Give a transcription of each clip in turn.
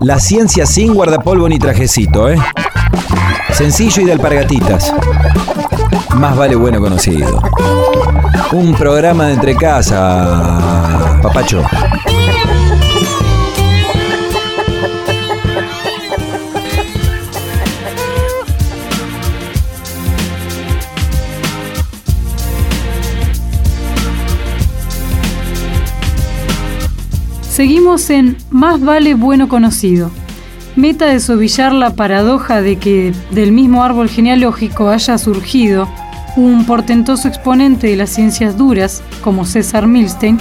La ciencia sin guardapolvo ni trajecito, ¿eh? Sencillo y de alpargatitas. Más vale bueno conocido. Un programa de entre casa, papacho. Seguimos en Más vale bueno conocido. Meta de sobillar la paradoja de que del mismo árbol genealógico haya surgido un portentoso exponente de las ciencias duras, como César Milstein,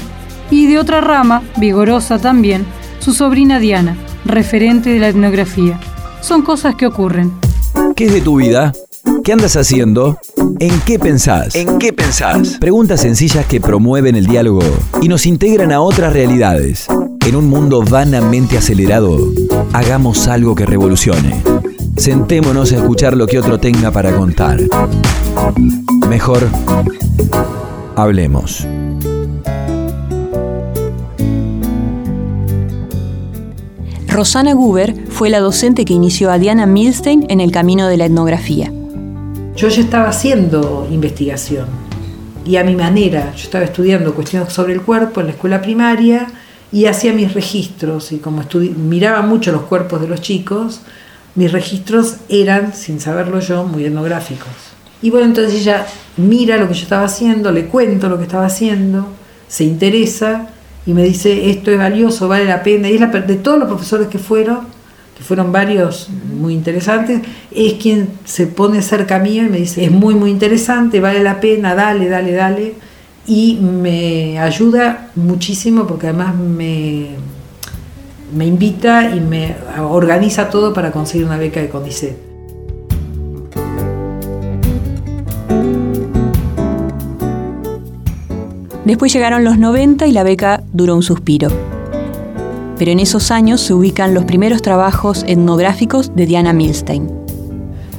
y de otra rama, vigorosa también, su sobrina Diana, referente de la etnografía. Son cosas que ocurren. ¿Qué es de tu vida? ¿Qué andas haciendo? ¿En qué pensás? ¿En qué pensás? Preguntas sencillas que promueven el diálogo y nos integran a otras realidades. En un mundo vanamente acelerado, hagamos algo que revolucione. Sentémonos a escuchar lo que otro tenga para contar. Mejor, hablemos. Rosana Guber fue la docente que inició a Diana Milstein en el camino de la etnografía. Yo ya estaba haciendo investigación y a mi manera. Yo estaba estudiando cuestiones sobre el cuerpo en la escuela primaria y hacía mis registros y como miraba mucho los cuerpos de los chicos, mis registros eran, sin saberlo yo, muy etnográficos. Y bueno, entonces ella mira lo que yo estaba haciendo, le cuento lo que estaba haciendo, se interesa y me dice, esto es valioso, vale la pena. Y es la, de todos los profesores que fueron, que fueron varios muy interesantes, es quien se pone cerca mío y me dice, es muy, muy interesante, vale la pena, dale, dale, dale y me ayuda muchísimo porque además me, me invita y me organiza todo para conseguir una beca de CONICET. Después llegaron los 90 y la beca duró un suspiro. Pero en esos años se ubican los primeros trabajos etnográficos de Diana Milstein.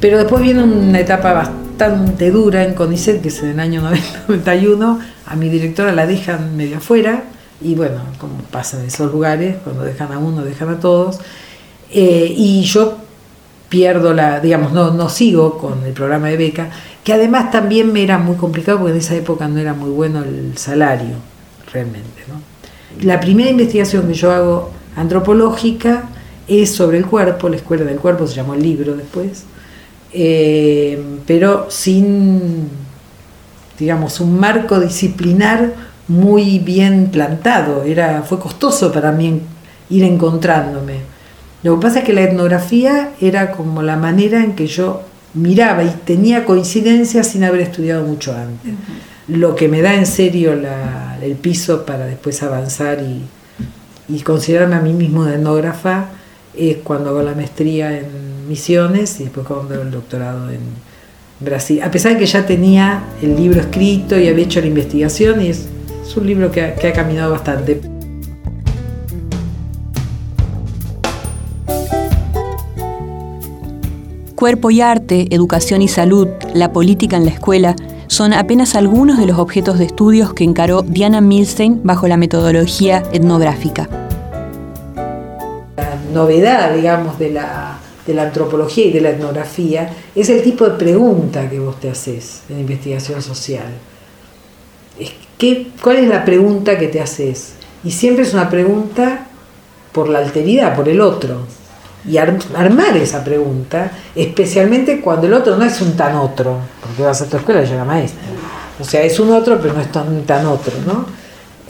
Pero después viene una etapa bastante dura en CONICET, que es en el año 91, a mi directora la dejan medio afuera, y bueno, como pasa en esos lugares, cuando dejan a uno, dejan a todos, eh, y yo pierdo la, digamos, no, no sigo con el programa de beca, que además también me era muy complicado porque en esa época no era muy bueno el salario, realmente. La primera investigación que yo hago antropológica es sobre el cuerpo, la escuela del cuerpo se llamó el libro después, eh, pero sin digamos, un marco disciplinar muy bien plantado. Era, fue costoso para mí ir encontrándome. Lo que pasa es que la etnografía era como la manera en que yo miraba y tenía coincidencias sin haber estudiado mucho antes. Lo que me da en serio el piso para después avanzar y, y considerarme a mí mismo de etnógrafa es cuando hago la maestría en misiones y después cuando el doctorado en, Brasil, a pesar de que ya tenía el libro escrito y había hecho la investigación, y es, un libro que ha, que ha caminado bastante. Cuerpo y arte, educación y salud, la política en la escuela, son apenas algunos de los objetos de estudios que encaró Diana Milstein bajo la metodología etnográfica. La novedad, digamos, de la, de la antropología y de la etnografía es el tipo de pregunta que vos te haces en investigación social. ¿Qué, ¿Cuál es la pregunta que te haces? Y siempre es una pregunta por la alteridad, por el otro. Y armar esa pregunta, especialmente cuando el otro no es un tan otro, porque vas a tu escuela y llega maestra. O sea, es un otro, pero no es tan, otro, ¿no?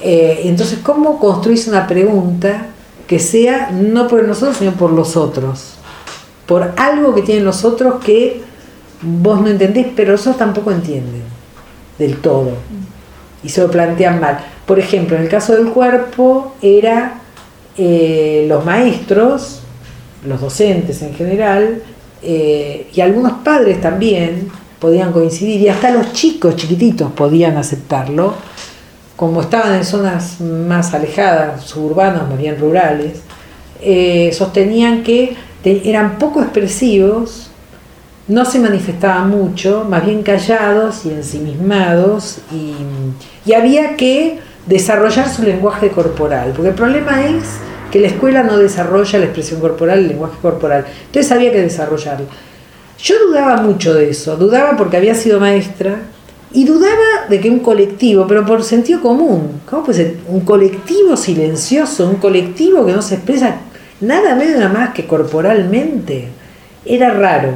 Eh, entonces, ¿cómo construís una pregunta que sea no por nosotros, sino por los otros? Por algo que tienen los otros que vos no entendés, pero los tampoco entienden del todo y se lo plantean mal. Por ejemplo, en el caso del cuerpo era eh, los maestros, los docentes en general, eh, y algunos padres también podían coincidir, y hasta los chicos chiquititos podían aceptarlo, como estaban en zonas más alejadas, suburbanas, más bien rurales, eh, sostenían que eran poco expresivos, no se manifestaban mucho, más bien callados y ensimismados, y, había que desarrollar su lenguaje corporal, porque el problema es que la escuela no desarrolla la expresión corporal, el lenguaje corporal. Entonces había que desarrollarlo. Yo dudaba mucho de eso, dudaba porque había sido maestra y dudaba de que un colectivo, pero por sentido común, ¿cómo puede ser? Un colectivo silencioso, un colectivo que no se expresa nada menos nada más que corporalmente. Era raro.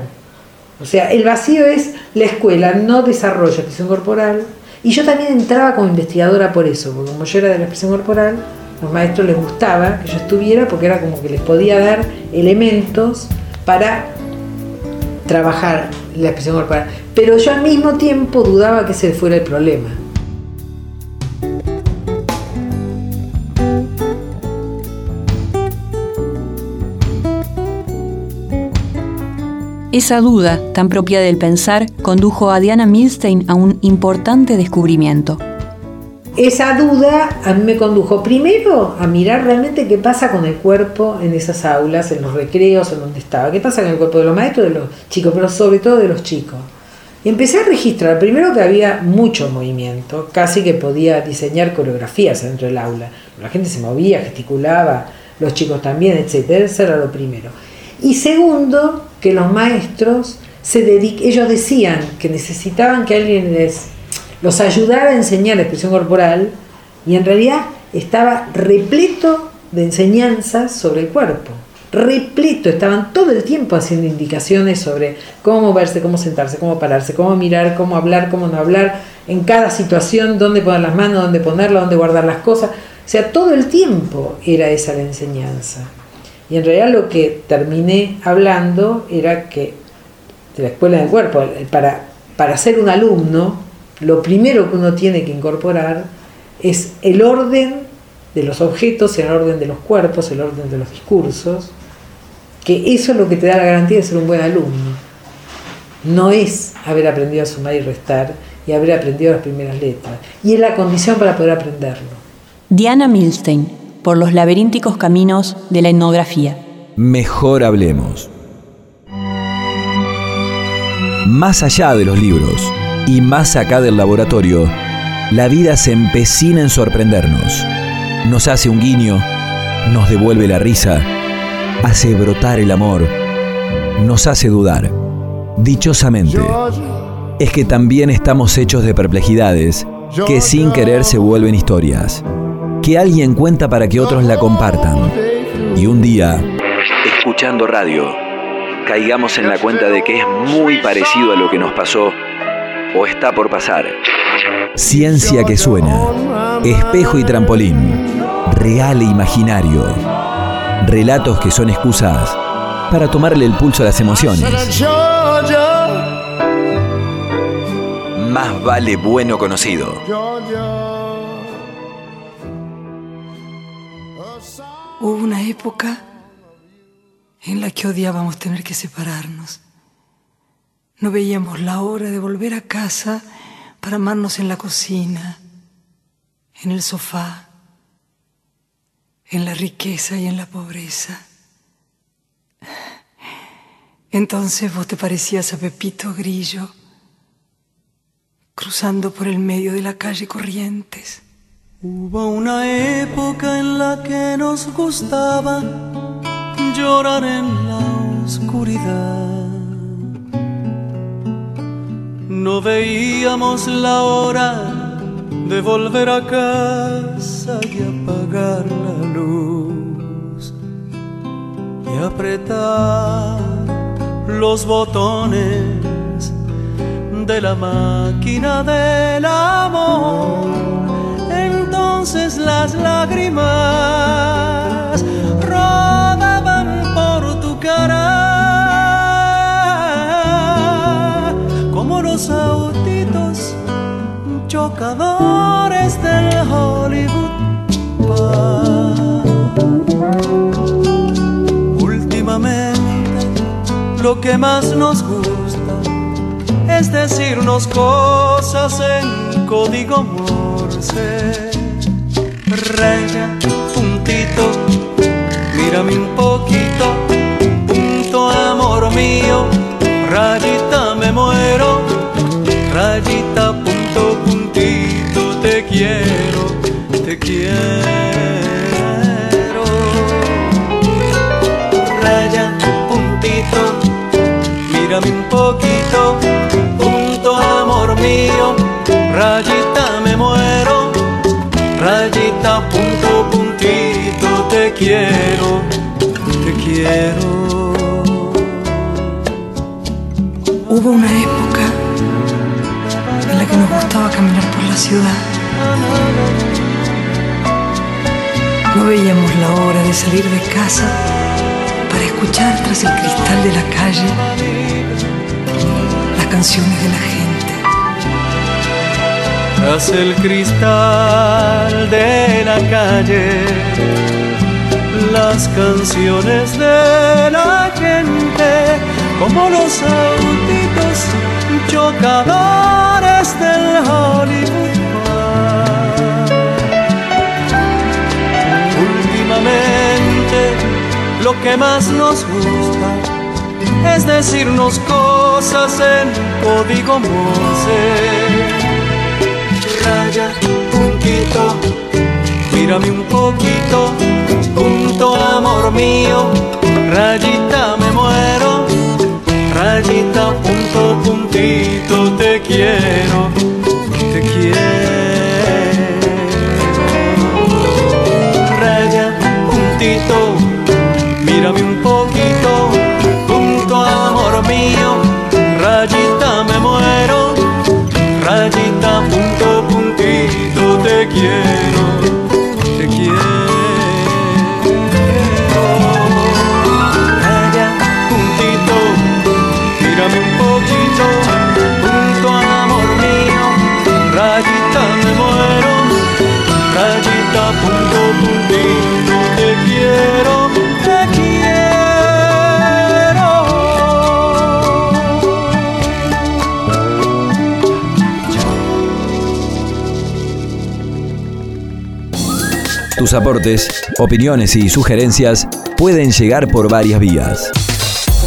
O sea, el vacío es la escuela no desarrolla expresión corporal. Y yo también entraba como investigadora por eso, porque como yo era de la expresión corporal, los maestros les gustaba que yo estuviera porque era como que les podía dar elementos para trabajar la expresión corporal. Pero yo al mismo tiempo dudaba que ese fuera el problema. Esa duda, tan propia del pensar, condujo a Diana Milstein a un importante descubrimiento. Esa duda a mí me condujo primero a mirar realmente qué pasa con el cuerpo en esas aulas, en los recreos, en donde estaba, qué pasa con el cuerpo de los maestros, de los chicos, pero sobre todo de los chicos. Y empecé a registrar, primero que había mucho movimiento, casi que podía diseñar coreografías dentro del aula. La gente se movía, gesticulaba, los chicos también, etc. Eso era lo primero. Y segundo, que los maestros se ellos decían que necesitaban que alguien les los ayudara a enseñar la expresión corporal y en realidad estaba repleto de enseñanzas sobre el cuerpo. Repleto, estaban todo el tiempo haciendo indicaciones sobre cómo moverse, cómo sentarse, cómo pararse, cómo mirar, cómo hablar, cómo no hablar, en cada situación, dónde poner las manos, dónde ponerlas, dónde guardar las cosas. O sea, todo el tiempo era esa la enseñanza. Y en realidad lo que terminé hablando era que de la escuela del cuerpo, para, para ser un alumno, lo primero que uno tiene que incorporar es el orden de los objetos, el orden de los cuerpos, el orden de los discursos, que eso es lo que te da la garantía de ser un buen alumno. No es haber aprendido a sumar y restar y haber aprendido las primeras letras. Y es la condición para poder aprenderlo. Diana Milstein, por los laberínticos caminos de la etnografía. Mejor hablemos. Más allá de los libros y más acá del laboratorio, la vida se empecina en sorprendernos. Nos hace un guiño, nos devuelve la risa, hace brotar el amor, nos hace dudar. Dichosamente, es que también estamos hechos de perplejidades que sin querer se vuelven historias que alguien cuenta para que otros la compartan. Y un día, escuchando radio, caigamos en la cuenta de que es muy parecido a lo que nos pasó o está por pasar. Ciencia que suena, espejo y trampolín, real e imaginario. Relatos que son excusas para tomarle el pulso a las emociones. Más vale bueno conocido. Hubo una época en la que odiábamos tener que separarnos. No veíamos la hora de volver a casa para amarnos en la cocina, en el sofá, en la riqueza y en la pobreza. Entonces vos te parecías a Pepito Grillo, cruzando por el medio de la calle Corrientes Hubo una época en la que nos gustaba llorar en la oscuridad. No veíamos la hora de volver a casa y apagar la luz y apretar los botones de la máquina del amor entonces las lágrimas rodaban por tu cara. Como los autitos chocadores del Hollywood Últimamente lo que más nos gusta es decirnos cosas en código morse raya, puntito, mírame un poquito, punto amor mío, rayita me muero, rayita, punto, puntito, te quiero, te quiero. Raya, puntito, mírame un poquito, punto amor mío, rayita me muero, rayita punto puntito te quiero, te quiero. Hubo una época en la que nos gustaba caminar por la ciudad. No veíamos la hora de salir de casa para escuchar tras el cristal de la calle las canciones de la gente. Tras el cristal de la calle, las canciones de la gente, como los autitos chocadores del Hollywood. Últimamente, lo que más nos gusta es decirnos cosas en código Morse puntito, mírame un poquito, punto amor mío, rayita me muero, rayita punto puntito te quiero, Tus aportes, opiniones y sugerencias pueden llegar por varias vías.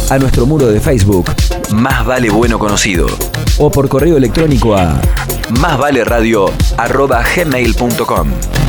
A nuestro muro de Facebook, Más Vale Bueno Conocido, o por correo electrónico a másvaleradio.gmail.com.